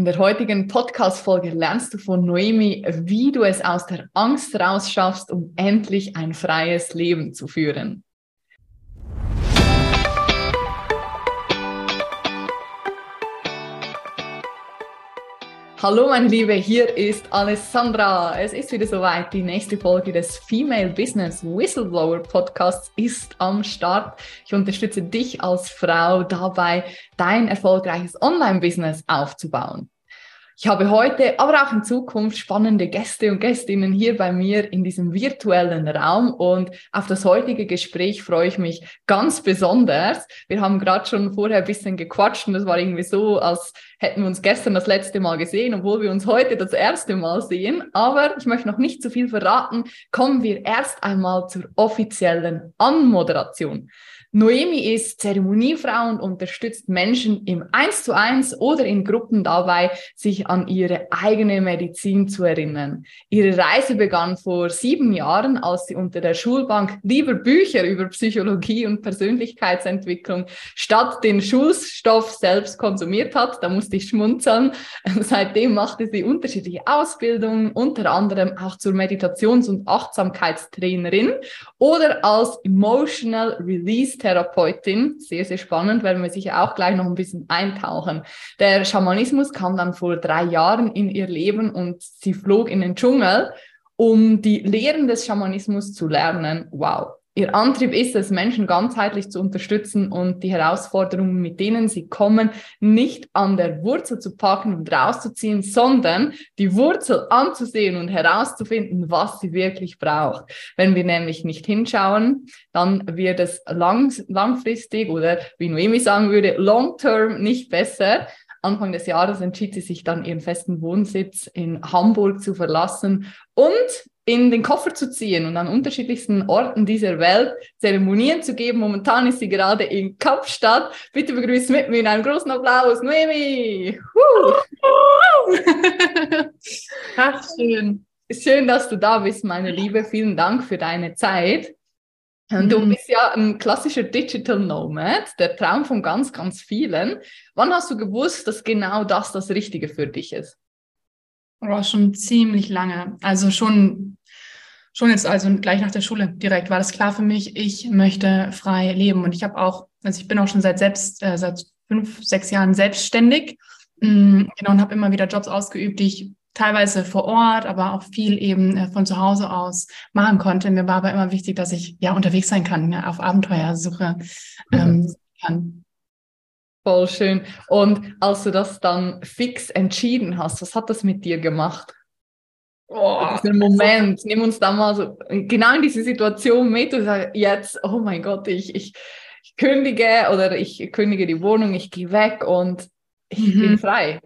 In der heutigen Podcast-Folge lernst du von Noemi, wie du es aus der Angst rausschaffst, um endlich ein freies Leben zu führen. Hallo meine Liebe, hier ist Alessandra. Es ist wieder soweit. Die nächste Folge des Female Business Whistleblower Podcasts ist am Start. Ich unterstütze dich als Frau dabei, dein erfolgreiches Online-Business aufzubauen. Ich habe heute, aber auch in Zukunft spannende Gäste und Gästinnen hier bei mir in diesem virtuellen Raum und auf das heutige Gespräch freue ich mich ganz besonders. Wir haben gerade schon vorher ein bisschen gequatscht und das war irgendwie so, als hätten wir uns gestern das letzte Mal gesehen, obwohl wir uns heute das erste Mal sehen. Aber ich möchte noch nicht zu viel verraten. Kommen wir erst einmal zur offiziellen Anmoderation. Noemi ist Zeremoniefrau und unterstützt Menschen im Eins zu eins oder in Gruppen dabei, sich an ihre eigene Medizin zu erinnern. Ihre Reise begann vor sieben Jahren, als sie unter der Schulbank lieber Bücher über Psychologie und Persönlichkeitsentwicklung statt den Schulstoff selbst konsumiert hat. Da musste ich schmunzeln. Seitdem machte sie unterschiedliche Ausbildungen, unter anderem auch zur Meditations- und Achtsamkeitstrainerin oder als Emotional Release Therapeutin. Sehr, sehr spannend, werden wir sicher auch gleich noch ein bisschen eintauchen. Der Schamanismus kam dann vor drei Jahren in ihr Leben und sie flog in den Dschungel, um die Lehren des Schamanismus zu lernen. Wow. Ihr Antrieb ist es, Menschen ganzheitlich zu unterstützen und die Herausforderungen, mit denen sie kommen, nicht an der Wurzel zu packen und rauszuziehen, sondern die Wurzel anzusehen und herauszufinden, was sie wirklich braucht. Wenn wir nämlich nicht hinschauen, dann wird es lang, langfristig oder wie Noemi sagen würde, long term nicht besser. Anfang des Jahres entschied sie sich dann ihren festen Wohnsitz in Hamburg zu verlassen und in den Koffer zu ziehen und an unterschiedlichsten Orten dieser Welt Zeremonien zu geben. Momentan ist sie gerade in Kapstadt. Bitte begrüßen mit mir in einem großen Applaus Noemi. Ach, schön. Schön, dass du da bist, meine Liebe. Vielen Dank für deine Zeit. Du mhm. bist ja ein klassischer Digital Nomad, der Traum von ganz, ganz vielen. Wann hast du gewusst, dass genau das das Richtige für dich ist? Oh, schon ziemlich lange. Also schon schon jetzt also gleich nach der Schule direkt war das klar für mich, ich möchte frei leben. Und ich habe auch, also ich bin auch schon seit selbst, äh, seit fünf, sechs Jahren selbstständig. Mm, genau, und habe immer wieder Jobs ausgeübt, die ich teilweise vor Ort, aber auch viel eben äh, von zu Hause aus machen konnte. Mir war aber immer wichtig, dass ich ja unterwegs sein kann, ja, auf Abenteuersuche ähm, mhm. kann. Voll schön. Und als du das dann fix entschieden hast, was hat das mit dir gemacht? Oh, diesen Moment, nimm uns da mal so genau in diese Situation mit und sag jetzt, oh mein Gott, ich, ich, ich kündige oder ich kündige die Wohnung, ich gehe weg und ich mhm. bin frei.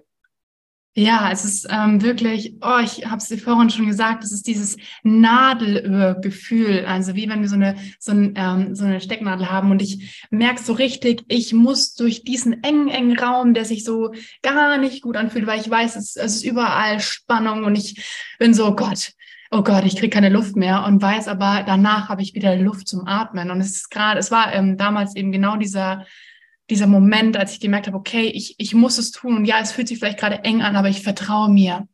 Ja, es ist ähm, wirklich, oh, ich habe es dir vorhin schon gesagt, es ist dieses Nadelöhrgefühl, also wie wenn wir so eine, so, ein, ähm, so eine Stecknadel haben und ich merke so richtig, ich muss durch diesen engen, engen Raum, der sich so gar nicht gut anfühlt, weil ich weiß, es, es ist überall Spannung und ich bin so, oh Gott, oh Gott, ich kriege keine Luft mehr und weiß aber, danach habe ich wieder Luft zum Atmen. Und es ist gerade, es war ähm, damals eben genau dieser dieser Moment, als ich gemerkt habe, okay, ich, ich muss es tun und ja, es fühlt sich vielleicht gerade eng an, aber ich vertraue mir.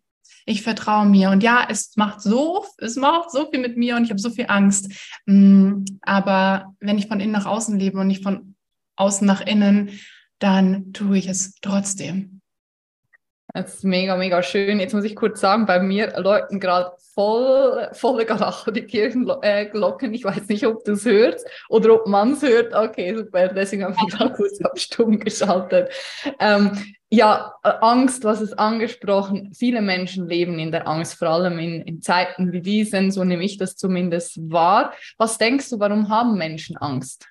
Ich vertraue mir und ja, es macht so, es macht so viel mit mir und ich habe so viel Angst. Mm, aber wenn ich von innen nach außen lebe und nicht von außen nach innen, dann tue ich es trotzdem. Das ist mega, mega schön. Jetzt muss ich kurz sagen, bei mir läuten gerade voll, volle Garacho die Kirchenglocken. Ich weiß nicht, ob du es hörst oder ob man es hört. Okay, super. Deswegen habe ich gerade kurz auf stumm geschaltet. Ähm, ja, Angst, was ist angesprochen. Viele Menschen leben in der Angst, vor allem in, in Zeiten wie diesen. So nehme ich das zumindest wahr. Was denkst du, warum haben Menschen Angst?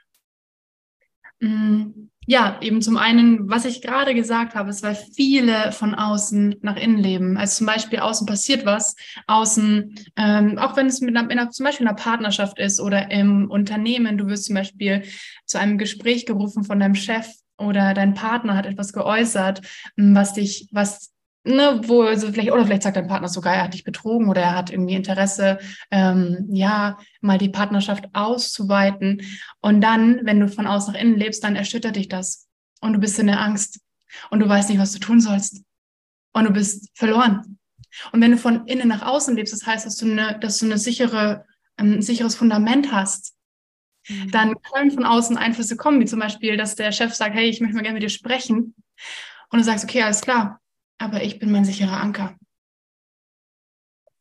Mm, ja, eben zum einen, was ich gerade gesagt habe, ist, weil viele von außen nach innen leben. Also zum Beispiel außen passiert was, außen, ähm, auch wenn es mit einer, in einer, zum Beispiel in einer Partnerschaft ist oder im Unternehmen, du wirst zum Beispiel zu einem Gespräch gerufen von deinem Chef oder dein Partner hat etwas geäußert, was dich, was ne, wo also vielleicht, oder vielleicht sagt dein Partner sogar, er hat dich betrogen oder er hat irgendwie Interesse, ähm, ja, mal die Partnerschaft auszuweiten. Und dann, wenn du von außen nach innen lebst, dann erschüttert dich das. Und du bist in der Angst. Und du weißt nicht, was du tun sollst. und du bist verloren. Und wenn du von innen nach außen lebst, das heißt, dass du eine, dass du eine sichere, ähm, ein sicheres Fundament hast, mhm. dann können von außen Einflüsse kommen, wie zum Beispiel, dass der Chef sagt, hey, ich möchte mal gerne mit dir sprechen. Und du sagst, okay, alles klar, aber ich bin mein sicherer Anker.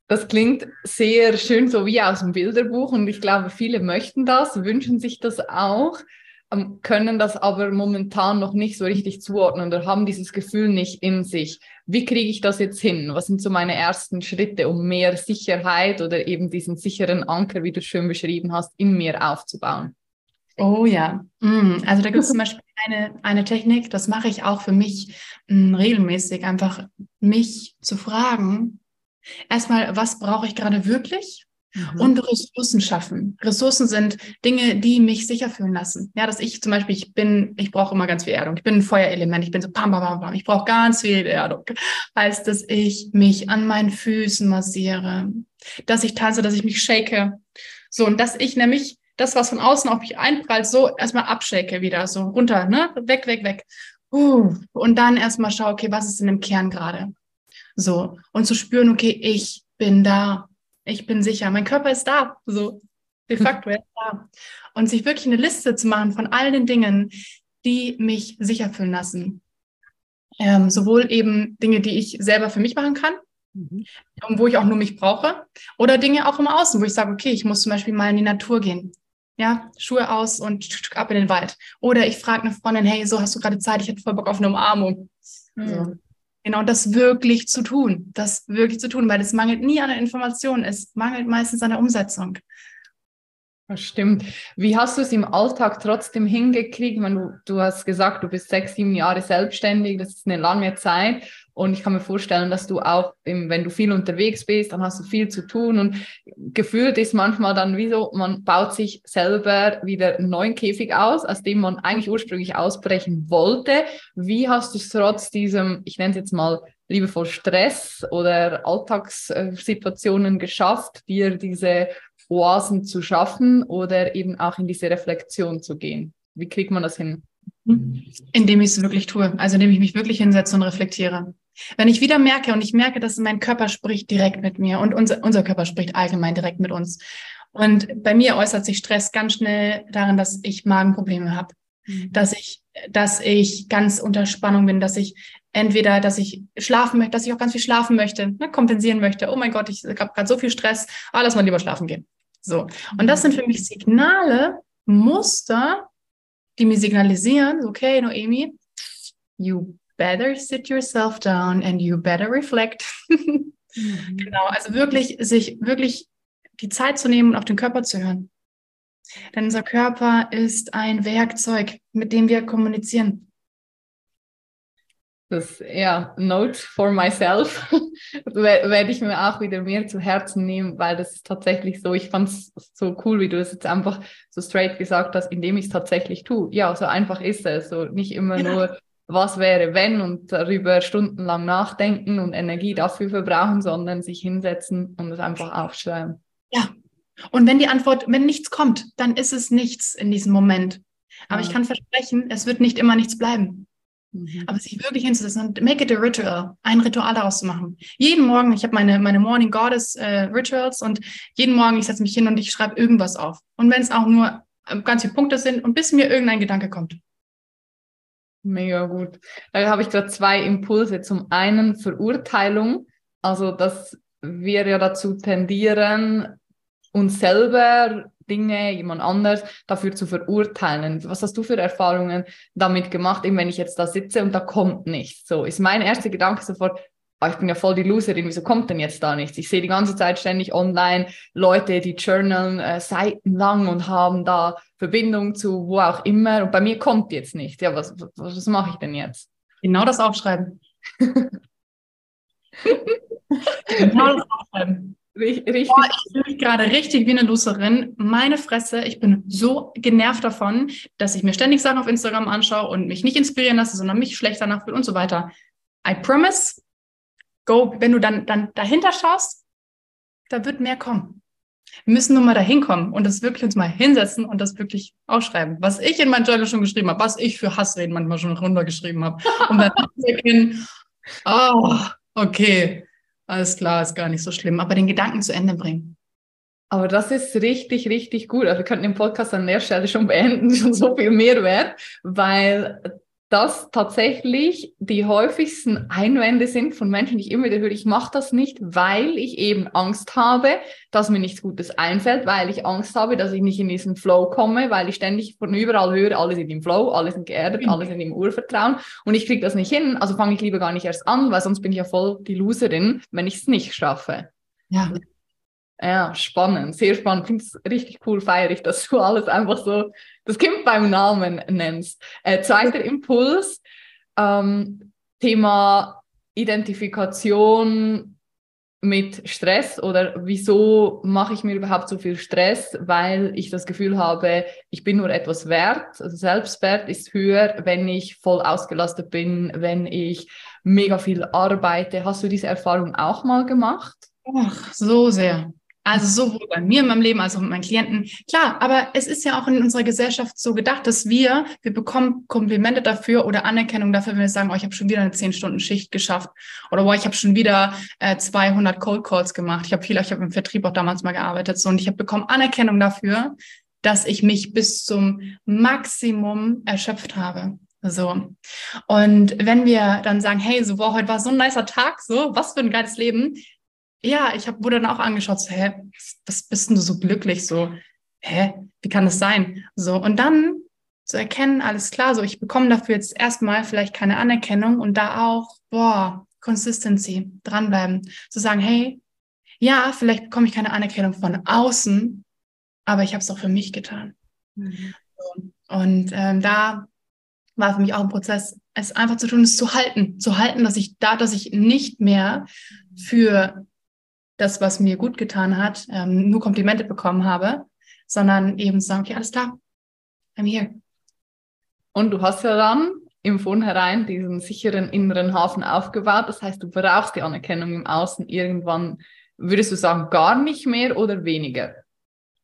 Das klingt sehr schön, so wie aus dem Bilderbuch. Und ich glaube, viele möchten das, wünschen sich das auch, ähm, können das aber momentan noch nicht so richtig zuordnen oder haben dieses Gefühl nicht in sich. Wie kriege ich das jetzt hin? Was sind so meine ersten Schritte, um mehr Sicherheit oder eben diesen sicheren Anker, wie du schön beschrieben hast, in mir aufzubauen? Oh ja, mm, also da gibt es zum Beispiel eine, eine Technik, das mache ich auch für mich mm, regelmäßig, einfach mich zu fragen, erstmal, was brauche ich gerade wirklich? Mhm. Und Ressourcen schaffen. Ressourcen sind Dinge, die mich sicher fühlen lassen. Ja, dass ich zum Beispiel, ich bin, ich brauche immer ganz viel Erdung. Ich bin ein Feuerelement. Ich bin so pam, pam, pam, pam. Ich brauche ganz viel Erdung. Heißt, dass ich mich an meinen Füßen massiere, dass ich tanze, dass ich mich shake. So, und dass ich nämlich das, was von außen auf mich einprallt, so erstmal abshake wieder, so runter, ne? Weg, weg, weg. Uh, und dann erstmal schaue, okay, was ist in dem Kern gerade? So. Und zu spüren, okay, ich bin da. Ich bin sicher. Mein Körper ist da. So. De facto, er ist da. Und sich wirklich eine Liste zu machen von all den Dingen, die mich sicher fühlen lassen. Ähm, sowohl eben Dinge, die ich selber für mich machen kann, mhm. wo ich auch nur mich brauche, oder Dinge auch im Außen, wo ich sage, okay, ich muss zum Beispiel mal in die Natur gehen. Ja, Schuhe aus und ab in den Wald. Oder ich frage eine Freundin, hey, so hast du gerade Zeit, ich hätte voll Bock auf eine Umarmung. Mhm. So. Genau das wirklich zu tun, das wirklich zu tun, weil es mangelt nie an der Information, es mangelt meistens an der Umsetzung. Das stimmt. Wie hast du es im Alltag trotzdem hingekriegt? Meine, du, du hast gesagt, du bist sechs, sieben Jahre selbstständig, das ist eine lange Zeit. Und ich kann mir vorstellen, dass du auch, wenn du viel unterwegs bist, dann hast du viel zu tun. Und gefühlt ist manchmal dann wie so, man baut sich selber wieder einen neuen Käfig aus, aus dem man eigentlich ursprünglich ausbrechen wollte. Wie hast du es trotz diesem, ich nenne es jetzt mal liebevoll Stress oder Alltagssituationen geschafft, dir diese Oasen zu schaffen oder eben auch in diese Reflexion zu gehen? Wie kriegt man das hin? Indem ich es wirklich tue, also indem ich mich wirklich hinsetze und reflektiere. Wenn ich wieder merke und ich merke, dass mein Körper spricht direkt mit mir und unser, unser Körper spricht allgemein direkt mit uns. Und bei mir äußert sich Stress ganz schnell darin, dass ich Magenprobleme habe, mhm. dass ich, dass ich ganz unter Spannung bin, dass ich entweder, dass ich schlafen möchte, dass ich auch ganz viel schlafen möchte, ne, kompensieren möchte. Oh mein Gott, ich habe gerade so viel Stress, ah, lass mal lieber schlafen gehen. So. Und das sind für mich Signale, Muster, die mir signalisieren, okay, Noemi, you better sit yourself down and you better reflect. mhm. Genau, also wirklich, sich wirklich die Zeit zu nehmen und auf den Körper zu hören. Denn unser Körper ist ein Werkzeug, mit dem wir kommunizieren. Das, ja, Note for myself werde ich mir auch wieder mehr zu Herzen nehmen, weil das ist tatsächlich so, ich fand es so cool, wie du es jetzt einfach so straight gesagt hast, indem ich es tatsächlich tue. Ja, so einfach ist es. So nicht immer ja. nur, was wäre, wenn und darüber stundenlang nachdenken und Energie dafür verbrauchen, sondern sich hinsetzen und es einfach aufschreiben. Ja. Und wenn die Antwort, wenn nichts kommt, dann ist es nichts in diesem Moment. Aber ja. ich kann versprechen, es wird nicht immer nichts bleiben. Mhm. Aber sich wirklich hinzusetzen und make it a ritual, ein Ritual daraus zu machen. Jeden Morgen, ich habe meine, meine Morning Goddess äh, Rituals und jeden Morgen, ich setze mich hin und ich schreibe irgendwas auf. Und wenn es auch nur äh, ganz viele Punkte sind und bis mir irgendein Gedanke kommt. Mega gut. Da habe ich gerade zwei Impulse. Zum einen Verurteilung, also dass wir ja dazu tendieren, uns selber Dinge, jemand anders dafür zu verurteilen. Was hast du für Erfahrungen damit gemacht, eben wenn ich jetzt da sitze und da kommt nichts? So ist mein erster Gedanke sofort, ich bin ja voll die Loserin, wieso kommt denn jetzt da nichts? Ich sehe die ganze Zeit ständig online Leute, die journalen äh, seitenlang und haben da Verbindung zu wo auch immer und bei mir kommt jetzt nichts. Ja, was, was, was mache ich denn jetzt? Genau das aufschreiben. genau das aufschreiben. Richtig. Boah, ich fühle mich gerade richtig wie eine Loserin. Meine Fresse, ich bin so genervt davon, dass ich mir ständig Sachen auf Instagram anschaue und mich nicht inspirieren lasse, sondern mich schlecht danach fühle und so weiter. I promise, go, wenn du dann, dann dahinter schaust, da wird mehr kommen. Wir müssen nur mal dahin kommen und das wirklich uns mal hinsetzen und das wirklich aufschreiben. Was ich in mein Journal schon geschrieben habe, was ich für Hassreden manchmal schon runtergeschrieben habe. Um dann zu erkennen, oh, okay, alles klar, ist gar nicht so schlimm, aber den Gedanken zu Ende bringen. Aber das ist richtig, richtig gut. Also wir könnten den Podcast an der Stelle schon beenden, schon so viel Mehrwert, weil das tatsächlich die häufigsten Einwände sind von Menschen, die ich immer wieder höre, ich mache das nicht, weil ich eben Angst habe, dass mir nichts Gutes einfällt, weil ich Angst habe, dass ich nicht in diesen Flow komme, weil ich ständig von überall höre, alle sind im Flow, alle sind geerdet, mhm. alle sind im Urvertrauen und ich kriege das nicht hin, also fange ich lieber gar nicht erst an, weil sonst bin ich ja voll die Loserin, wenn ich es nicht schaffe. Ja. Ja, spannend, sehr spannend. Finde es richtig cool, feiere ich, dass du alles einfach so das Kind beim Namen nennst. Äh, zweiter Impuls, ähm, Thema Identifikation mit Stress oder wieso mache ich mir überhaupt so viel Stress, weil ich das Gefühl habe, ich bin nur etwas wert. Also Selbstwert ist höher, wenn ich voll ausgelastet bin, wenn ich mega viel arbeite. Hast du diese Erfahrung auch mal gemacht? Ach, so sehr. Also sowohl bei mir in meinem Leben als auch mit meinen Klienten. Klar, aber es ist ja auch in unserer Gesellschaft so gedacht, dass wir, wir bekommen Komplimente dafür oder Anerkennung dafür, wenn wir sagen, oh, ich habe schon wieder eine 10-Stunden-Schicht geschafft oder oh, ich habe schon wieder äh, 200 Cold Calls gemacht. Ich habe viel, ich habe im Vertrieb auch damals mal gearbeitet so, und ich habe bekommen Anerkennung dafür, dass ich mich bis zum Maximum erschöpft habe. So. Und wenn wir dann sagen, hey, so, wow, heute war so ein nicer Tag, so, was für ein geiles Leben, ja, ich hab, wurde dann auch angeschaut, so, hä, was bist denn du so glücklich? So, hä, wie kann das sein? So, und dann zu erkennen, alles klar, so, ich bekomme dafür jetzt erstmal vielleicht keine Anerkennung und da auch, boah, Consistency, dranbleiben, zu sagen, hey, ja, vielleicht bekomme ich keine Anerkennung von außen, aber ich habe es auch für mich getan. Mhm. Und ähm, da war für mich auch ein Prozess, es einfach zu tun, es zu halten, zu halten, dass ich da, dass ich nicht mehr für das, was mir gut getan hat, ähm, nur Komplimente bekommen habe, sondern eben sagen, okay, alles klar, I'm here. Und du hast ja dann im Vornherein diesen sicheren inneren Hafen aufgebaut. Das heißt, du brauchst die Anerkennung im Außen irgendwann, würdest du sagen, gar nicht mehr oder weniger?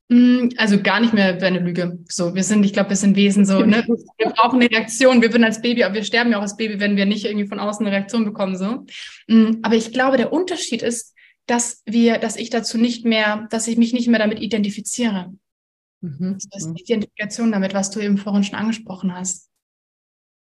Mm, also gar nicht mehr wäre eine Lüge. So, wir sind, ich glaube, wir sind Wesen so, ne? Wir brauchen eine Reaktion. Wir würden als Baby, aber wir sterben ja auch als Baby, wenn wir nicht irgendwie von außen eine Reaktion bekommen, so. Mm, aber ich glaube, der Unterschied ist, dass wir, dass ich dazu nicht mehr, dass ich mich nicht mehr damit identifiziere. Mhm. Das ist die Identifikation damit, was du eben vorhin schon angesprochen hast.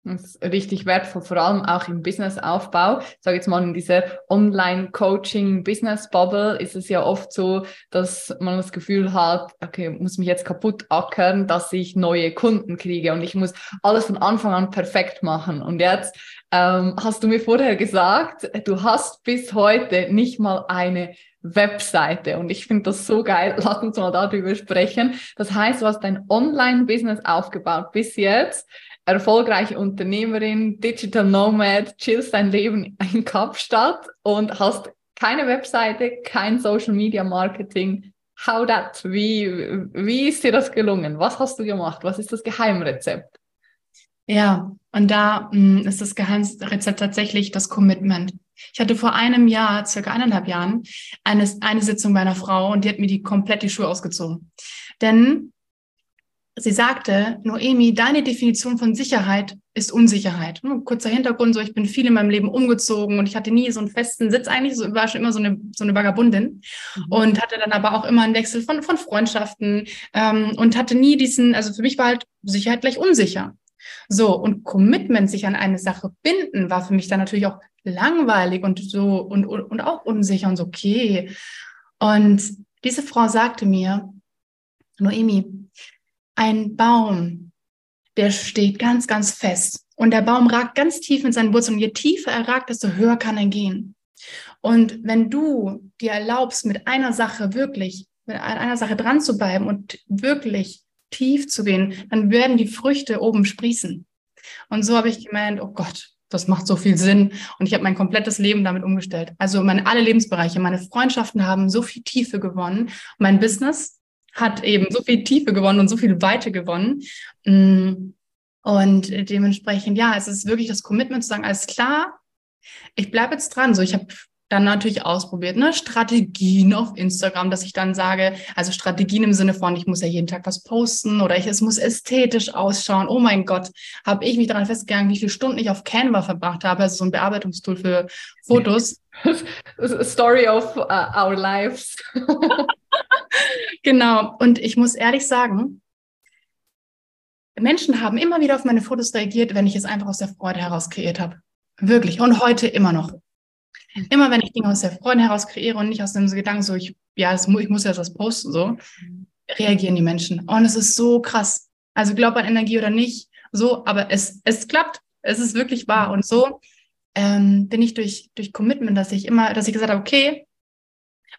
Das ist richtig wertvoll, vor allem auch im Businessaufbau. Ich sage jetzt mal, in dieser Online-Coaching-Business-Bubble ist es ja oft so, dass man das Gefühl hat, okay, muss mich jetzt kaputt ackern, dass ich neue Kunden kriege und ich muss alles von Anfang an perfekt machen. Und jetzt ähm, hast du mir vorher gesagt, du hast bis heute nicht mal eine Webseite. Und ich finde das so geil. Lass uns mal darüber sprechen. Das heißt, du hast dein Online-Business aufgebaut bis jetzt erfolgreiche Unternehmerin, Digital Nomad, chillst dein Leben in Kapstadt und hast keine Webseite, kein Social Media Marketing. How that? Wie, wie ist dir das gelungen? Was hast du gemacht? Was ist das Geheimrezept? Ja, und da mh, mm, ist das Geheimrezept tatsächlich das Commitment. Ich hatte vor einem Jahr, circa eineinhalb Jahren, eine, eine Sitzung bei einer Frau und die hat mir die komplett die Schuhe ausgezogen. Denn sie sagte, Noemi, deine Definition von Sicherheit ist Unsicherheit. Hm, kurzer Hintergrund, so ich bin viel in meinem Leben umgezogen und ich hatte nie so einen festen Sitz eigentlich, so war schon immer so eine, so eine Vagabundin mhm. und hatte dann aber auch immer einen Wechsel von, von Freundschaften ähm, und hatte nie diesen, also für mich war halt Sicherheit gleich unsicher. So, und Commitment, sich an eine Sache binden, war für mich dann natürlich auch langweilig und so und, und, und auch unsicher und so, okay. Und diese Frau sagte mir, Noemi, ein Baum, der steht ganz, ganz fest. Und der Baum ragt ganz tief mit seinen Wurzeln. Und je tiefer er ragt, desto höher kann er gehen. Und wenn du dir erlaubst, mit einer Sache wirklich, mit einer Sache dran zu bleiben und wirklich tief zu gehen, dann werden die Früchte oben sprießen. Und so habe ich gemeint, oh Gott, das macht so viel Sinn. Und ich habe mein komplettes Leben damit umgestellt. Also meine alle Lebensbereiche, meine Freundschaften haben so viel Tiefe gewonnen. Mein Business hat eben so viel Tiefe gewonnen und so viel Weite gewonnen. Mm. Und dementsprechend, ja, es ist wirklich das Commitment zu sagen, alles klar, ich bleibe jetzt dran. So, ich habe dann natürlich ausprobiert, ne? Strategien auf Instagram, dass ich dann sage, also Strategien im Sinne von, ich muss ja jeden Tag was posten oder ich, es muss ästhetisch ausschauen. Oh mein Gott, habe ich mich daran festgegangen, wie viele Stunden ich auf Canva verbracht habe, also so ein Bearbeitungstool für Fotos. Story of uh, our lives. genau. Und ich muss ehrlich sagen, Menschen haben immer wieder auf meine Fotos reagiert, wenn ich es einfach aus der Freude heraus kreiert habe. Wirklich. Und heute immer noch. Immer wenn ich Dinge aus der Freude heraus kreiere und nicht aus dem Gedanken so, ich, ja, es, ich muss ja das posten, so, reagieren die Menschen. Und es ist so krass. Also glaub an Energie oder nicht, so, aber es, es klappt. Es ist wirklich wahr. Und so ähm, bin ich durch, durch Commitment, dass ich immer, dass ich gesagt habe, okay,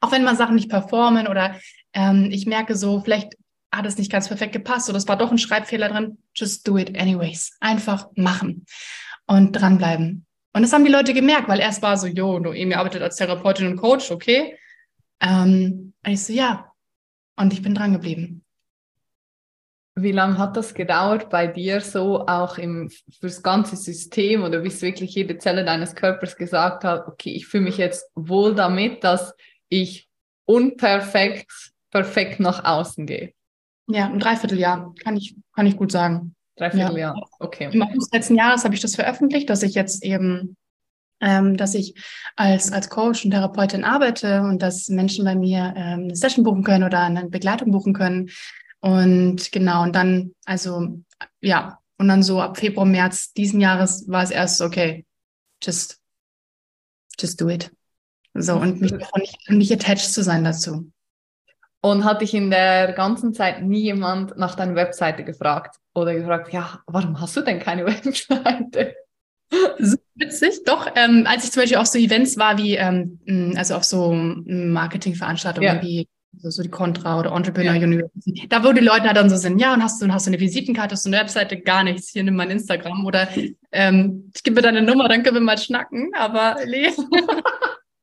auch wenn mal Sachen nicht performen oder ähm, ich merke so, vielleicht hat es nicht ganz perfekt gepasst oder es war doch ein Schreibfehler drin, just do it anyways. Einfach machen und dranbleiben. Und das haben die Leute gemerkt, weil erst war so, jo, Noemi arbeitet als Therapeutin und Coach, okay. Ähm, und ich so, ja. Und ich bin dran geblieben. Wie lange hat das gedauert bei dir so auch im, fürs ganze System oder bis wirklich jede Zelle deines Körpers gesagt hat, okay, ich fühle mich jetzt wohl damit, dass ich unperfekt, perfekt nach außen gehe? Ja, ein Dreivierteljahr, kann ich, kann ich gut sagen. Dreivierteljahr, ja. okay. Im August letzten Jahres habe ich das veröffentlicht, dass ich jetzt eben, ähm, dass ich als, als Coach und Therapeutin arbeite und dass Menschen bei mir ähm, eine Session buchen können oder eine Begleitung buchen können. Und genau, und dann, also ja, und dann so ab Februar, März diesen Jahres war es erst okay, just, just do it. So, und mich nicht, nicht attached zu sein dazu. Und hat dich in der ganzen Zeit nie jemand nach deiner Webseite gefragt oder gefragt, ja, warum hast du denn keine Webseite? So witzig, doch. Ähm, als ich zum Beispiel auf so Events war, wie, ähm, also auf so Marketingveranstaltungen ja. wie so, so die Contra oder Entrepreneur ja. University, da wo die Leute halt dann so sind, ja, und hast du, hast du eine Visitenkarte, hast du eine Webseite, gar nichts, hier nimm mein Instagram oder ähm, ich gebe mir deine Nummer, dann können wir mal schnacken, aber nee.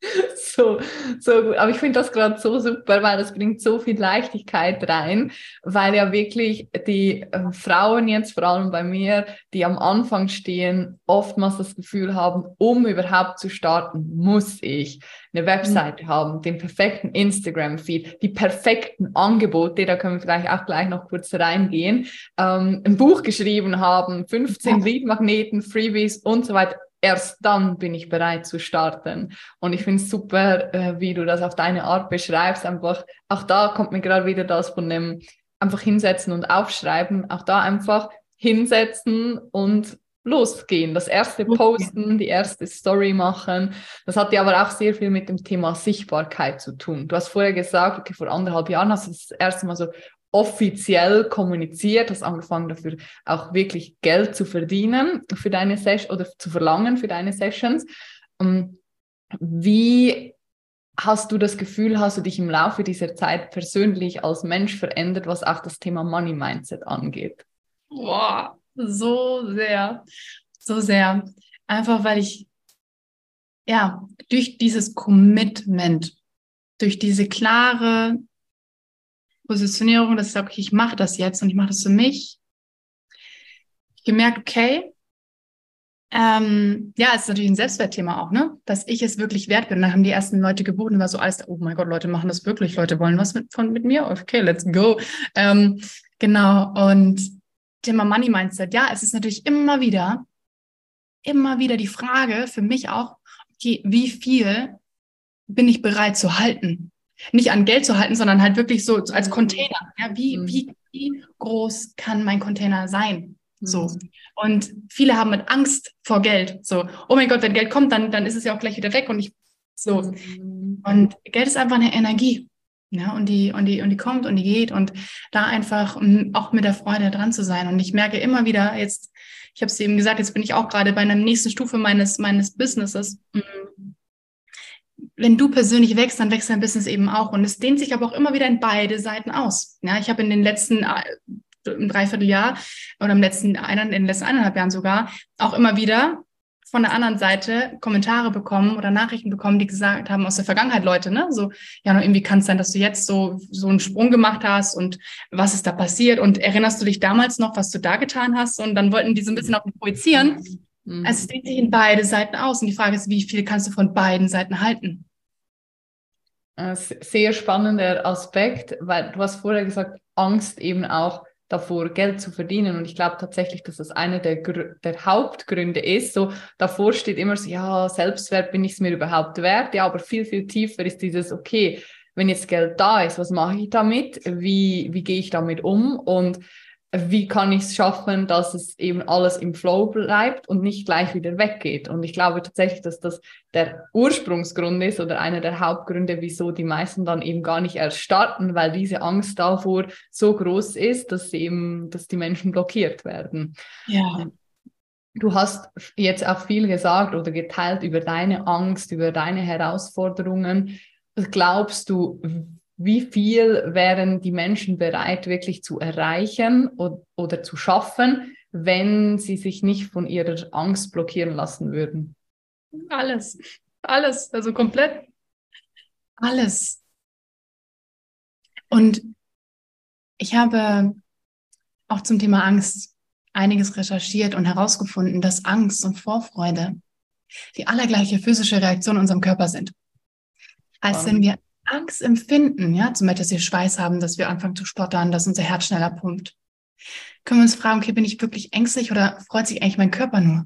so, so gut. Aber ich finde das gerade so super, weil das bringt so viel Leichtigkeit rein, weil ja wirklich die äh, Frauen jetzt vor allem bei mir, die am Anfang stehen, oftmals das Gefühl haben, um überhaupt zu starten, muss ich eine Webseite mhm. haben, den perfekten Instagram-Feed, die perfekten Angebote, da können wir vielleicht auch gleich noch kurz reingehen, ähm, ein Buch geschrieben haben, 15 Lead-Magneten, Freebies und so weiter erst dann bin ich bereit zu starten. Und ich finde es super, äh, wie du das auf deine Art beschreibst. Einfach, auch da kommt mir gerade wieder das von dem einfach hinsetzen und aufschreiben. Auch da einfach hinsetzen und losgehen. Das erste Posten, die erste Story machen. Das hat ja aber auch sehr viel mit dem Thema Sichtbarkeit zu tun. Du hast vorher gesagt, okay, vor anderthalb Jahren hast du das erste Mal so offiziell kommuniziert, hast angefangen dafür auch wirklich Geld zu verdienen für deine Session oder zu verlangen für deine Sessions. Ähm, wie hast du das Gefühl, hast du dich im Laufe dieser Zeit persönlich als Mensch verändert, was auch das Thema Money Mindset angeht? Boah, so sehr, so sehr. Einfach weil ich, ja, durch dieses Commitment, durch diese klare Positionierung, dass ich sage, okay, ich mache das jetzt und ich mache das für mich. Ich gemerkt, okay, ähm, ja, es ist natürlich ein Selbstwertthema auch, ne? Dass ich es wirklich wert bin. Dann haben die ersten Leute gebucht und war so alles, oh mein Gott, Leute machen das wirklich, Leute wollen was mit, von, mit mir. Okay, let's go. Ähm, genau. Und Thema Money Mindset, ja, es ist natürlich immer wieder, immer wieder die Frage für mich auch, okay, wie viel bin ich bereit zu halten? Nicht an Geld zu halten, sondern halt wirklich so als mhm. Container. Ja, wie, mhm. wie, wie groß kann mein Container sein? So. Mhm. Und viele haben mit Angst vor Geld. So, oh mein Gott, wenn Geld kommt, dann, dann ist es ja auch gleich wieder weg und ich, so. Und Geld ist einfach eine Energie. Ja, und die, und die, und die kommt und die geht und da einfach auch mit der Freude dran zu sein. Und ich merke immer wieder, jetzt, ich habe es eben gesagt, jetzt bin ich auch gerade bei einer nächsten Stufe meines, meines Businesses wenn du persönlich wächst, dann wächst dein Business eben auch. Und es dehnt sich aber auch immer wieder in beide Seiten aus. Ja, ich habe in den letzten äh, im Dreivierteljahr oder im letzten in den letzten eineinhalb Jahren sogar auch immer wieder von der anderen Seite Kommentare bekommen oder Nachrichten bekommen, die gesagt haben aus der Vergangenheit Leute, ne, so ja, irgendwie kann es sein, dass du jetzt so so einen Sprung gemacht hast und was ist da passiert und erinnerst du dich damals noch, was du da getan hast und dann wollten die so ein bisschen auf mich projizieren Mhm. Also es dehnt sich in beide Seiten aus. Und die Frage ist, wie viel kannst du von beiden Seiten halten? Sehr spannender Aspekt, weil du hast vorher gesagt, Angst eben auch davor, Geld zu verdienen. Und ich glaube tatsächlich, dass das einer der, der Hauptgründe ist. So davor steht immer so, ja, Selbstwert bin ich es mir überhaupt wert. Ja, aber viel, viel tiefer ist dieses, okay, wenn jetzt Geld da ist, was mache ich damit? Wie, wie gehe ich damit um? Und wie kann ich es schaffen, dass es eben alles im Flow bleibt und nicht gleich wieder weggeht. Und ich glaube tatsächlich, dass das der Ursprungsgrund ist oder einer der Hauptgründe, wieso die meisten dann eben gar nicht erst starten, weil diese Angst davor so groß ist, dass eben, dass die Menschen blockiert werden. Ja. Du hast jetzt auch viel gesagt oder geteilt über deine Angst, über deine Herausforderungen. Glaubst du, wie viel wären die Menschen bereit, wirklich zu erreichen oder, oder zu schaffen, wenn sie sich nicht von ihrer Angst blockieren lassen würden? Alles, alles, also komplett alles. Und ich habe auch zum Thema Angst einiges recherchiert und herausgefunden, dass Angst und Vorfreude die allergleiche physische Reaktion in unserem Körper sind. Als wenn wir Angst empfinden, ja, zum Beispiel, dass wir Schweiß haben, dass wir anfangen zu stottern, dass unser Herz schneller pumpt, können wir uns fragen, okay, bin ich wirklich ängstlich oder freut sich eigentlich mein Körper nur?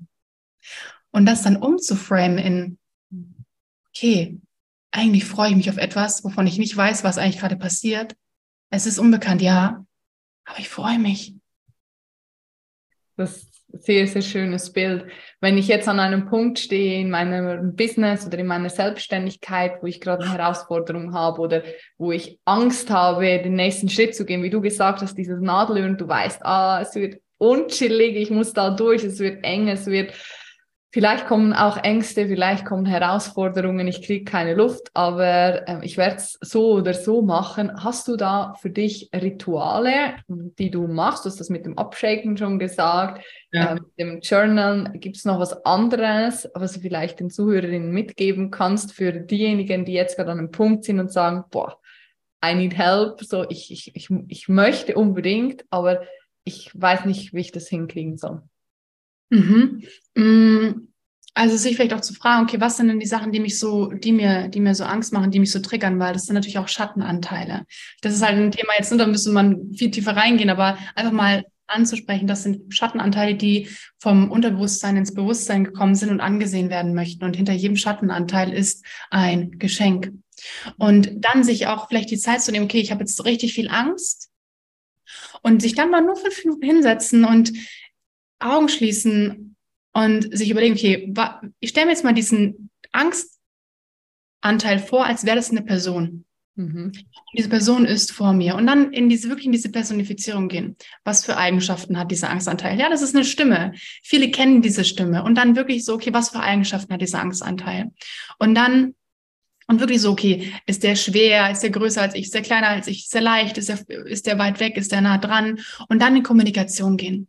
Und das dann umzuframen in, okay, eigentlich freue ich mich auf etwas, wovon ich nicht weiß, was eigentlich gerade passiert. Es ist unbekannt, ja, aber ich freue mich. Das sehr, sehr schönes Bild. Wenn ich jetzt an einem Punkt stehe in meinem Business oder in meiner Selbstständigkeit, wo ich gerade eine Herausforderung habe oder wo ich Angst habe, den nächsten Schritt zu gehen, wie du gesagt hast, dieses Nadelöhr du weißt, ah, es wird unchillig, ich muss da durch, es wird eng, es wird Vielleicht kommen auch Ängste, vielleicht kommen Herausforderungen, ich kriege keine Luft, aber äh, ich werde es so oder so machen. Hast du da für dich Rituale, die du machst? Du hast das mit dem Abshaken schon gesagt, ja. äh, mit dem Journal. Gibt es noch was anderes, was du vielleicht den Zuhörerinnen mitgeben kannst für diejenigen, die jetzt gerade an einem Punkt sind und sagen, boah, I need help, so ich, ich, ich, ich möchte unbedingt, aber ich weiß nicht, wie ich das hinkriegen soll. Mhm. Mm, also sich vielleicht auch zu fragen, okay, was sind denn die Sachen, die mich so, die mir, die mir so Angst machen, die mich so triggern, weil das sind natürlich auch Schattenanteile. Das ist halt ein Thema jetzt, da müsste man viel tiefer reingehen, aber einfach mal anzusprechen, das sind Schattenanteile, die vom Unterbewusstsein ins Bewusstsein gekommen sind und angesehen werden möchten. Und hinter jedem Schattenanteil ist ein Geschenk. Und dann sich auch vielleicht die Zeit zu nehmen, okay, ich habe jetzt richtig viel Angst. Und sich dann mal nur fünf Minuten hinsetzen und Augen schließen und sich überlegen, okay, ich stelle mir jetzt mal diesen Angstanteil vor, als wäre das eine Person. Mhm. Diese Person ist vor mir. Und dann in diese, wirklich in diese Personifizierung gehen. Was für Eigenschaften hat dieser Angstanteil? Ja, das ist eine Stimme. Viele kennen diese Stimme. Und dann wirklich so, okay, was für Eigenschaften hat dieser Angstanteil? Und dann, und wirklich so, okay, ist der schwer, ist der größer als ich, ist der kleiner als ich, ist der leicht, ist der, ist der weit weg, ist der nah dran? Und dann in Kommunikation gehen.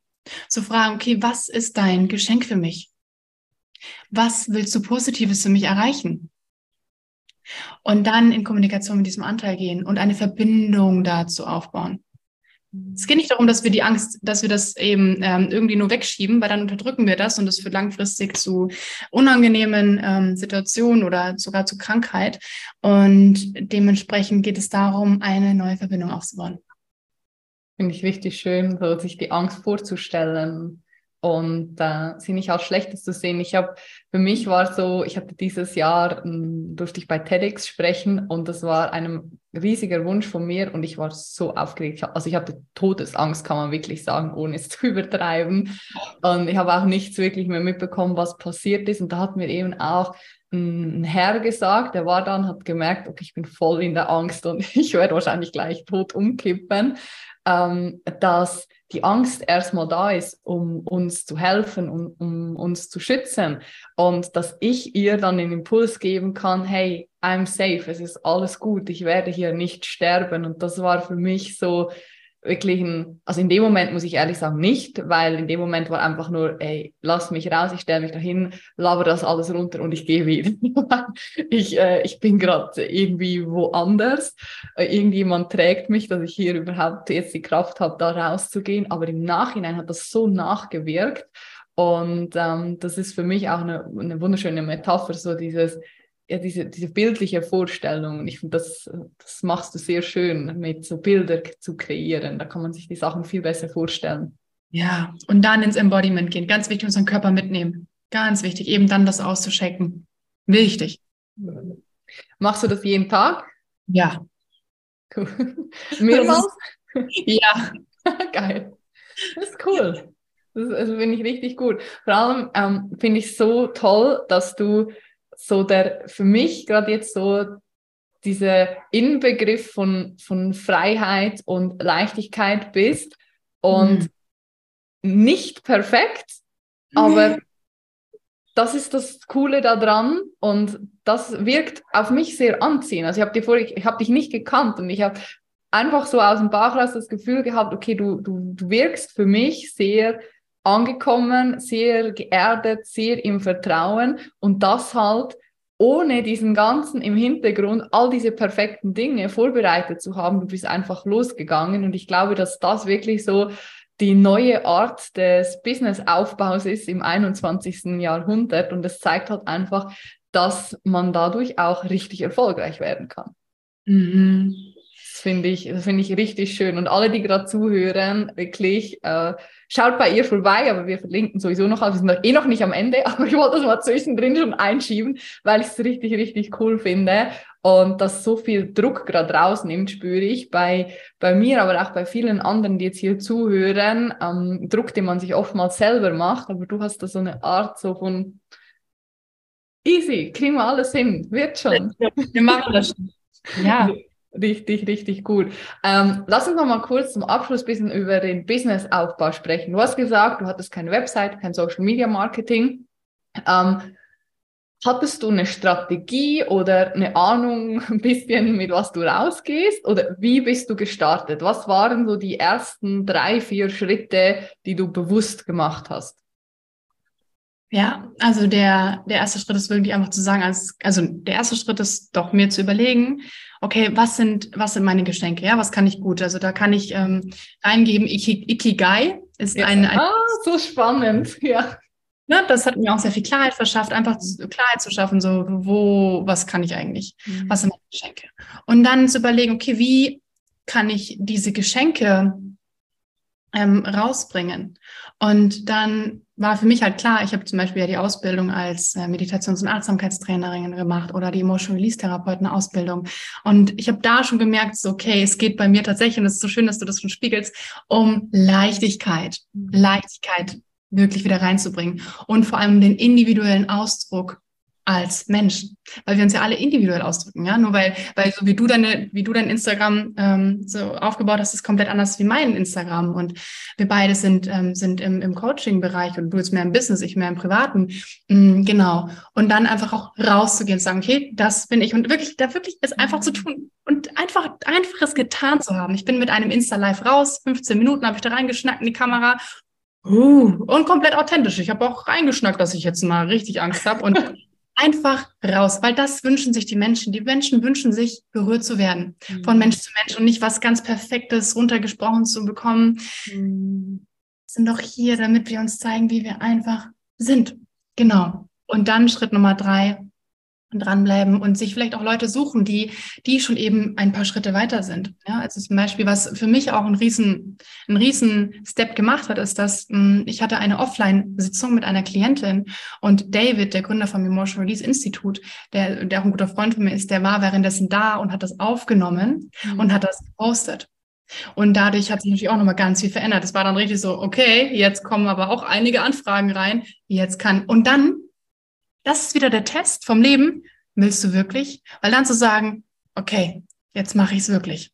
Zu fragen, okay, was ist dein Geschenk für mich? Was willst du Positives für mich erreichen? Und dann in Kommunikation mit diesem Anteil gehen und eine Verbindung dazu aufbauen. Es geht nicht darum, dass wir die Angst, dass wir das eben ähm, irgendwie nur wegschieben, weil dann unterdrücken wir das und das führt langfristig zu unangenehmen ähm, Situationen oder sogar zu Krankheit. Und dementsprechend geht es darum, eine neue Verbindung aufzubauen. Finde ich richtig schön, so sich die Angst vorzustellen und äh, sie nicht als Schlechtes zu sehen. Ich habe, für mich war so, ich hatte dieses Jahr, hm, durfte ich bei TEDx sprechen und das war ein riesiger Wunsch von mir und ich war so aufgeregt. Also ich hatte Todesangst, kann man wirklich sagen, ohne es zu übertreiben. Und ich habe auch nichts wirklich mehr mitbekommen, was passiert ist. Und da hat mir eben auch ein Herr gesagt, der war dann, hat gemerkt, okay, ich bin voll in der Angst und ich werde wahrscheinlich gleich tot umkippen ähm, dass die Angst erstmal da ist, um uns zu helfen, um, um uns zu schützen. Und dass ich ihr dann den Impuls geben kann, hey, I'm safe, es ist alles gut, ich werde hier nicht sterben. Und das war für mich so wirklich ein, also in dem Moment muss ich ehrlich sagen nicht, weil in dem Moment war einfach nur, ey, lass mich raus, ich stelle mich dahin, laber das alles runter und ich gehe wieder. ich, äh, ich bin gerade irgendwie woanders. Äh, irgendjemand trägt mich, dass ich hier überhaupt jetzt die Kraft habe, da rauszugehen. Aber im Nachhinein hat das so nachgewirkt. Und ähm, das ist für mich auch eine, eine wunderschöne Metapher, so dieses, ja, diese, diese bildliche Vorstellung. Ich finde, das, das machst du sehr schön, mit so Bilder zu kreieren. Da kann man sich die Sachen viel besser vorstellen. Ja, und dann ins Embodiment gehen. Ganz wichtig, unseren Körper mitnehmen. Ganz wichtig, eben dann das auszuschecken. Wichtig. Machst du das jeden Tag? Ja. Cool. Mehrmals? ja. Geil. Das ist cool. Das, das finde ich richtig gut. Vor allem ähm, finde ich so toll, dass du so der, für mich gerade jetzt so dieser Inbegriff von, von Freiheit und Leichtigkeit bist und mhm. nicht perfekt, aber das ist das Coole daran und das wirkt auf mich sehr anziehend. Also ich habe vorher, ich habe dich nicht gekannt und ich habe einfach so aus dem Bauch raus das Gefühl gehabt, okay, du, du, du wirkst für mich sehr angekommen, sehr geerdet, sehr im Vertrauen und das halt ohne diesen ganzen im Hintergrund all diese perfekten Dinge vorbereitet zu haben. Du bist einfach losgegangen und ich glaube, dass das wirklich so die neue Art des Businessaufbaus ist im 21. Jahrhundert und es zeigt halt einfach, dass man dadurch auch richtig erfolgreich werden kann. Mhm. Finde ich, finde ich richtig schön. Und alle, die gerade zuhören, wirklich, äh, schaut bei ihr vorbei, aber wir verlinken sowieso noch, also wir sind eh noch nicht am Ende, aber ich wollte das mal zwischendrin schon einschieben, weil ich es richtig, richtig cool finde und das so viel Druck gerade rausnimmt, spüre ich bei, bei mir, aber auch bei vielen anderen, die jetzt hier zuhören, ähm, Druck, den man sich oftmals selber macht, aber du hast da so eine Art so von easy, kriegen wir alles hin, wird schon. Wir machen das. Ja. Richtig, richtig gut. Ähm, lass uns noch mal kurz zum Abschluss ein bisschen über den Businessaufbau sprechen. Du hast gesagt, du hattest keine Website, kein Social Media Marketing. Ähm, hattest du eine Strategie oder eine Ahnung ein bisschen, mit was du rausgehst? Oder wie bist du gestartet? Was waren so die ersten drei, vier Schritte, die du bewusst gemacht hast? Ja, also der, der erste Schritt ist wirklich einfach zu sagen, als, also der erste Schritt ist doch mir zu überlegen, okay, was sind, was sind meine Geschenke? Ja, was kann ich gut? Also da kann ich ähm, reingeben, Iki, Ikigai ist ja. ein, ein. Ah, so spannend, ja. Ja, das hat mir auch sehr viel Klarheit verschafft, einfach Klarheit zu schaffen, so wo, was kann ich eigentlich? Mhm. Was sind meine Geschenke? Und dann zu überlegen, okay, wie kann ich diese Geschenke ähm, rausbringen? Und dann war für mich halt klar, ich habe zum Beispiel ja die Ausbildung als äh, Meditations- und Achtsamkeitstrainerin gemacht oder die Emotional Release Therapeuten Ausbildung. Und ich habe da schon gemerkt, so, okay, es geht bei mir tatsächlich, und es ist so schön, dass du das schon spiegelst, um Leichtigkeit, mhm. Leichtigkeit wirklich wieder reinzubringen und vor allem den individuellen Ausdruck als Menschen, weil wir uns ja alle individuell ausdrücken, ja. Nur weil, weil so wie du deine, wie du dein Instagram ähm, so aufgebaut hast, ist komplett anders wie mein Instagram. Und wir beide sind ähm, sind im, im Coaching-Bereich und du jetzt mehr im Business, ich mehr im Privaten, mhm, genau. Und dann einfach auch rauszugehen und sagen, okay, das bin ich und wirklich, da wirklich es einfach zu tun und einfach einfaches getan zu haben. Ich bin mit einem Insta Live raus, 15 Minuten habe ich da reingeschnackt in die Kamera Uh, und komplett authentisch. Ich habe auch reingeschnackt, dass ich jetzt mal richtig Angst habe und einfach raus, weil das wünschen sich die Menschen. Die Menschen wünschen sich, berührt zu werden mhm. von Mensch zu Mensch und nicht was ganz Perfektes runtergesprochen zu bekommen. Mhm. Sind doch hier, damit wir uns zeigen, wie wir einfach sind. Genau. Und dann Schritt Nummer drei, dranbleiben und sich vielleicht auch Leute suchen, die, die schon eben ein paar Schritte weiter sind. Ja, also zum Beispiel, was für mich auch ein riesen, ein riesen Step gemacht hat, ist, dass mh, hm, ich hatte eine Offline-Sitzung mit einer Klientin und David, der Gründer vom Emotional Release Institute, der, der auch ein guter Freund von mir ist, der war währenddessen da und hat das aufgenommen mhm. und hat das gepostet. Und dadurch hat sich natürlich auch nochmal ganz viel verändert. Es war dann richtig so, okay, jetzt kommen aber auch einige Anfragen rein. Jetzt kann, und dann das ist wieder der Test vom Leben. Willst du wirklich? Weil dann zu sagen, okay, jetzt mache ich es wirklich.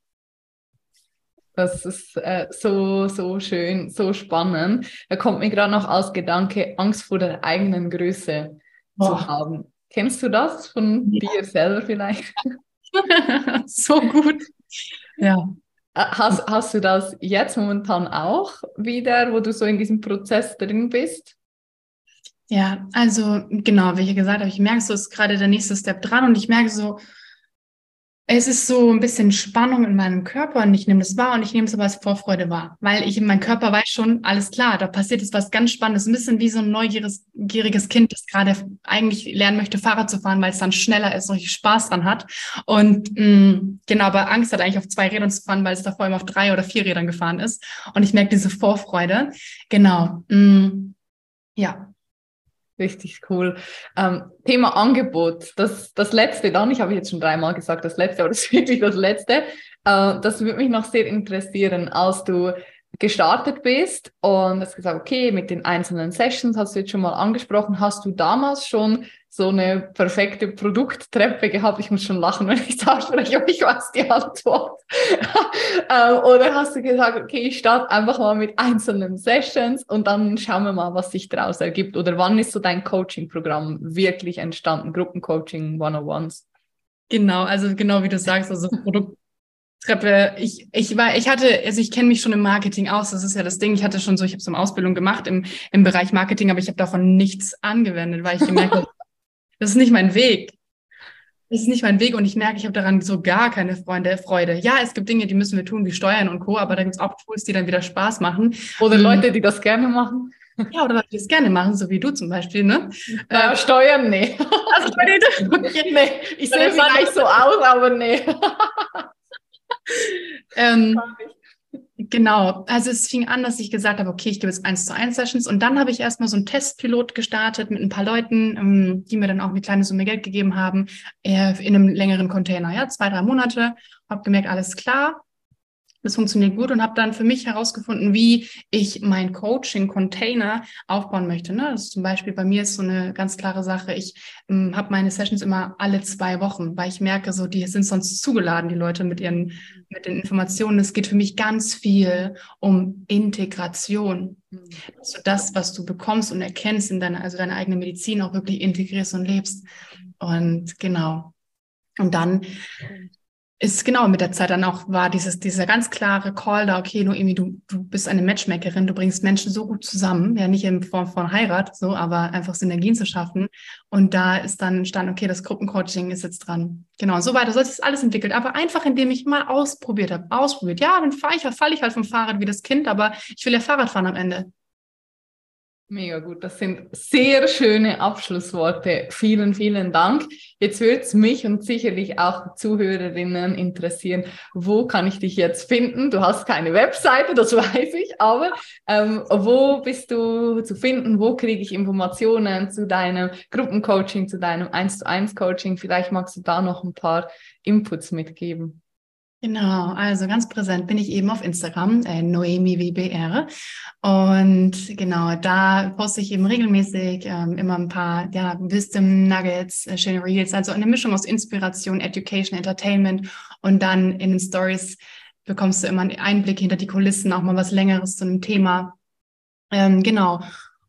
Das ist äh, so, so schön, so spannend. Da kommt mir gerade noch als Gedanke, Angst vor der eigenen Größe Boah. zu haben. Kennst du das von ja. dir selber vielleicht? so gut. Ja. Äh, hast, hast du das jetzt momentan auch wieder, wo du so in diesem Prozess drin bist? Ja, also genau, wie ich gesagt habe, ich merke so, ist gerade der nächste Step dran und ich merke so, Es ist so ein bisschen Spannung in meinem Körper und ich nehme das wahr und ich nehme es aber als Vorfreude wahr, weil ich, mein Körper weiß schon, alles klar, da passiert jetzt was ganz Spannendes, ein bisschen wie so ein neugieriges Kind, das gerade eigentlich lernen möchte, Fahrrad zu fahren, weil es dann schneller ist und richtig Spaß dran hat. Und mh, mm, genau, aber Angst hat eigentlich auf zwei Rädern zu fahren, weil es davor immer auf drei oder vier Rädern gefahren ist. Und ich merke diese Vorfreude. Genau. Mh, mm, ja, Richtig cool. Ähm, Thema Angebot, das, das letzte dann, ich habe jetzt schon dreimal gesagt, das letzte, aber das ist wirklich das letzte. Äh, das würde mich noch sehr interessieren, als du gestartet bist und hast gesagt, okay, mit den einzelnen Sessions hast du jetzt schon mal angesprochen, hast du damals schon so eine perfekte Produkttreppe gehabt? Ich muss schon lachen, wenn ich es ausspreche, ich weiß die Antwort. Ähm, oder hast du gesagt, okay, ich starte einfach mal mit einzelnen Sessions und dann schauen wir mal, was sich daraus ergibt? Oder wann ist so dein Coaching-Programm wirklich entstanden? Gruppencoaching 101s? Genau, also genau wie du sagst, also Produkt Treppe, ich, ich war, ich hatte, also ich kenne mich schon im Marketing aus, das ist ja das Ding. Ich hatte schon so, ich habe so eine Ausbildung gemacht im, im Bereich Marketing, aber ich habe davon nichts angewendet, weil ich gemerkt habe, das ist nicht mein Weg. Das ist nicht mein Weg und ich merke, ich habe daran so gar keine Freunde, Freude. Ja, es gibt Dinge, die müssen wir tun, wie Steuern und Co., aber da gibt es auch Tools, die dann wieder Spaß machen. Oder mhm. Leute, die das gerne machen. Ja, oder Leute, die das gerne machen, so wie du zum Beispiel, ne? Äh, Steuern, nee. Also, okay. nee, ich sehe vielleicht so aus, aber nee. Ähm, genau, also es fing an, dass ich gesagt habe, okay, ich gebe jetzt eins zu eins Sessions. Und dann habe ich erstmal so einen Testpilot gestartet mit ein paar Leuten, ähm, die mir dann auch eine kleine Summe Geld gegeben haben, äh, in einem längeren Container, ja, zwei, drei Monate, habe gemerkt, alles klar, das funktioniert gut und habe dann für mich herausgefunden, wie ich mein Coaching-Container aufbauen möchte. Ne? Das ist zum Beispiel bei mir ist so eine ganz klare Sache. Ich ähm, habe meine Sessions immer alle zwei Wochen, weil ich merke, so die sind sonst zugeladen, die Leute mit ihren mit den Informationen. Es geht für mich ganz viel um Integration. Du das, was du bekommst und erkennst in deiner, also deine eigene Medizin auch wirklich integrierst und lebst. Und genau. Und dann ist genau mit der Zeit dann auch war dieses, dieser ganz klare Call da, okay, Noemi, du, du bist eine Matchmakerin, du bringst Menschen so gut zusammen, ja nicht in Form von Heirat, so, aber einfach Synergien zu schaffen. Und da ist dann stand, okay, das Gruppencoaching ist jetzt dran. Genau, und so weiter. So hat sich alles entwickelt. Aber einfach, indem ich mal ausprobiert habe, ausprobiert. Ja, dann fahre ich, falle ich halt vom Fahrrad wie das Kind, aber ich will ja Fahrrad fahren am Ende. Mega gut, das sind sehr schöne Abschlussworte. Vielen, vielen Dank. Jetzt würde es mich und sicherlich auch Zuhörerinnen interessieren, wo kann ich dich jetzt finden? Du hast keine Webseite, das weiß ich, aber ähm, wo bist du zu finden? Wo kriege ich Informationen zu deinem Gruppencoaching, zu deinem 1 zu 1 Coaching? Vielleicht magst du da noch ein paar Inputs mitgeben. Genau, also ganz präsent bin ich eben auf Instagram, äh, NoemiWBR. Und genau, da poste ich eben regelmäßig ähm, immer ein paar ja, Wisdom Nuggets, äh, schöne Reels, also eine Mischung aus Inspiration, Education, Entertainment und dann in den Stories bekommst du immer einen Einblick hinter die Kulissen, auch mal was Längeres zu einem Thema. Ähm, genau.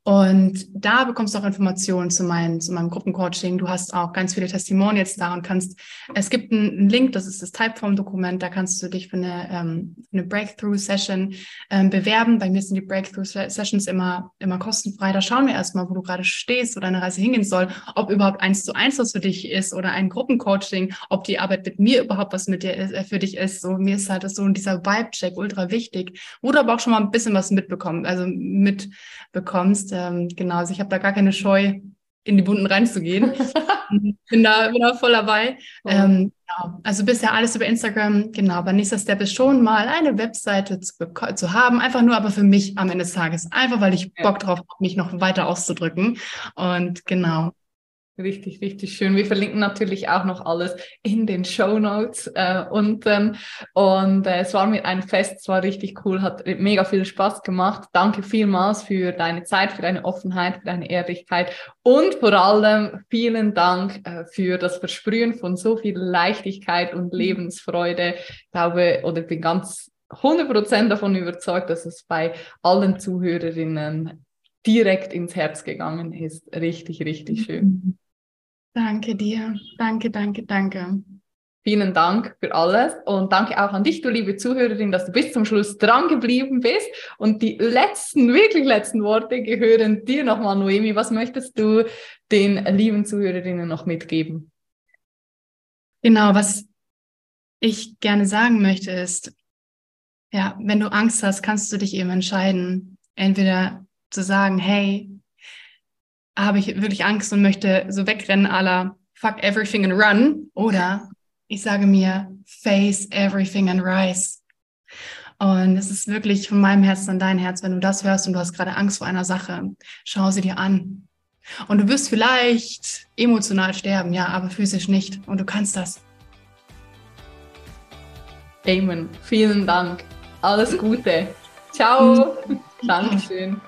Und da bekommst du auch Informationen zu, meinem zu meinem Gruppencoaching. Du hast auch ganz viele Testimonials da und kannst, es gibt einen Link, das ist das Typeform-Dokument, da kannst du dich für eine, ähm, eine Breakthrough-Session ähm, bewerben. Bei mir sind die Breakthrough-Sessions immer, immer kostenfrei. Da schauen wir erstmal, wo du gerade stehst, wo deine Reise hingehen soll, ob überhaupt eins zu eins was für dich ist oder ein Gruppencoaching, ob die Arbeit mit mir überhaupt was mit dir ist, äh, für dich ist. So, mir ist halt das so dieser Vibe-Check ultra wichtig, wo du aber auch schon mal ein bisschen was mitbekommen, also mitbekommst ähm, genau, also ich habe da gar keine Scheu, in die Wunden reinzugehen. bin, da, bin da voll dabei. Oh. Ähm, genau. Also bisher alles über Instagram, genau. Aber nächster Step ist schon mal eine Webseite zu, zu haben, einfach nur aber für mich am Ende des Tages. Einfach weil ich Bock drauf habe, mich noch weiter auszudrücken. Und genau. Richtig, richtig schön. Wir verlinken natürlich auch noch alles in den Show Notes äh, unten. Und äh, es war mir ein Fest, es war richtig cool, hat mega viel Spaß gemacht. Danke vielmals für deine Zeit, für deine Offenheit, für deine Ehrlichkeit und vor allem vielen Dank äh, für das Versprühen von so viel Leichtigkeit und Lebensfreude. Ich glaube oder bin ganz 100% davon überzeugt, dass es bei allen Zuhörerinnen direkt ins Herz gegangen ist. Richtig, richtig schön. Danke dir. Danke, danke, danke. Vielen Dank für alles und danke auch an dich, du liebe Zuhörerin, dass du bis zum Schluss dran geblieben bist. Und die letzten, wirklich letzten Worte gehören dir nochmal, Noemi. Was möchtest du den lieben Zuhörerinnen noch mitgeben? Genau, was ich gerne sagen möchte, ist, ja, wenn du Angst hast, kannst du dich eben entscheiden, entweder zu sagen, hey, habe ich wirklich Angst und möchte so wegrennen aller fuck everything and run oder ich sage mir face everything and rise. Und es ist wirklich von meinem Herzen an dein Herz, wenn du das hörst und du hast gerade Angst vor einer Sache, schau sie dir an. Und du wirst vielleicht emotional sterben, ja, aber physisch nicht. Und du kannst das. Amen. Vielen Dank. Alles Gute. Ciao. Dankeschön.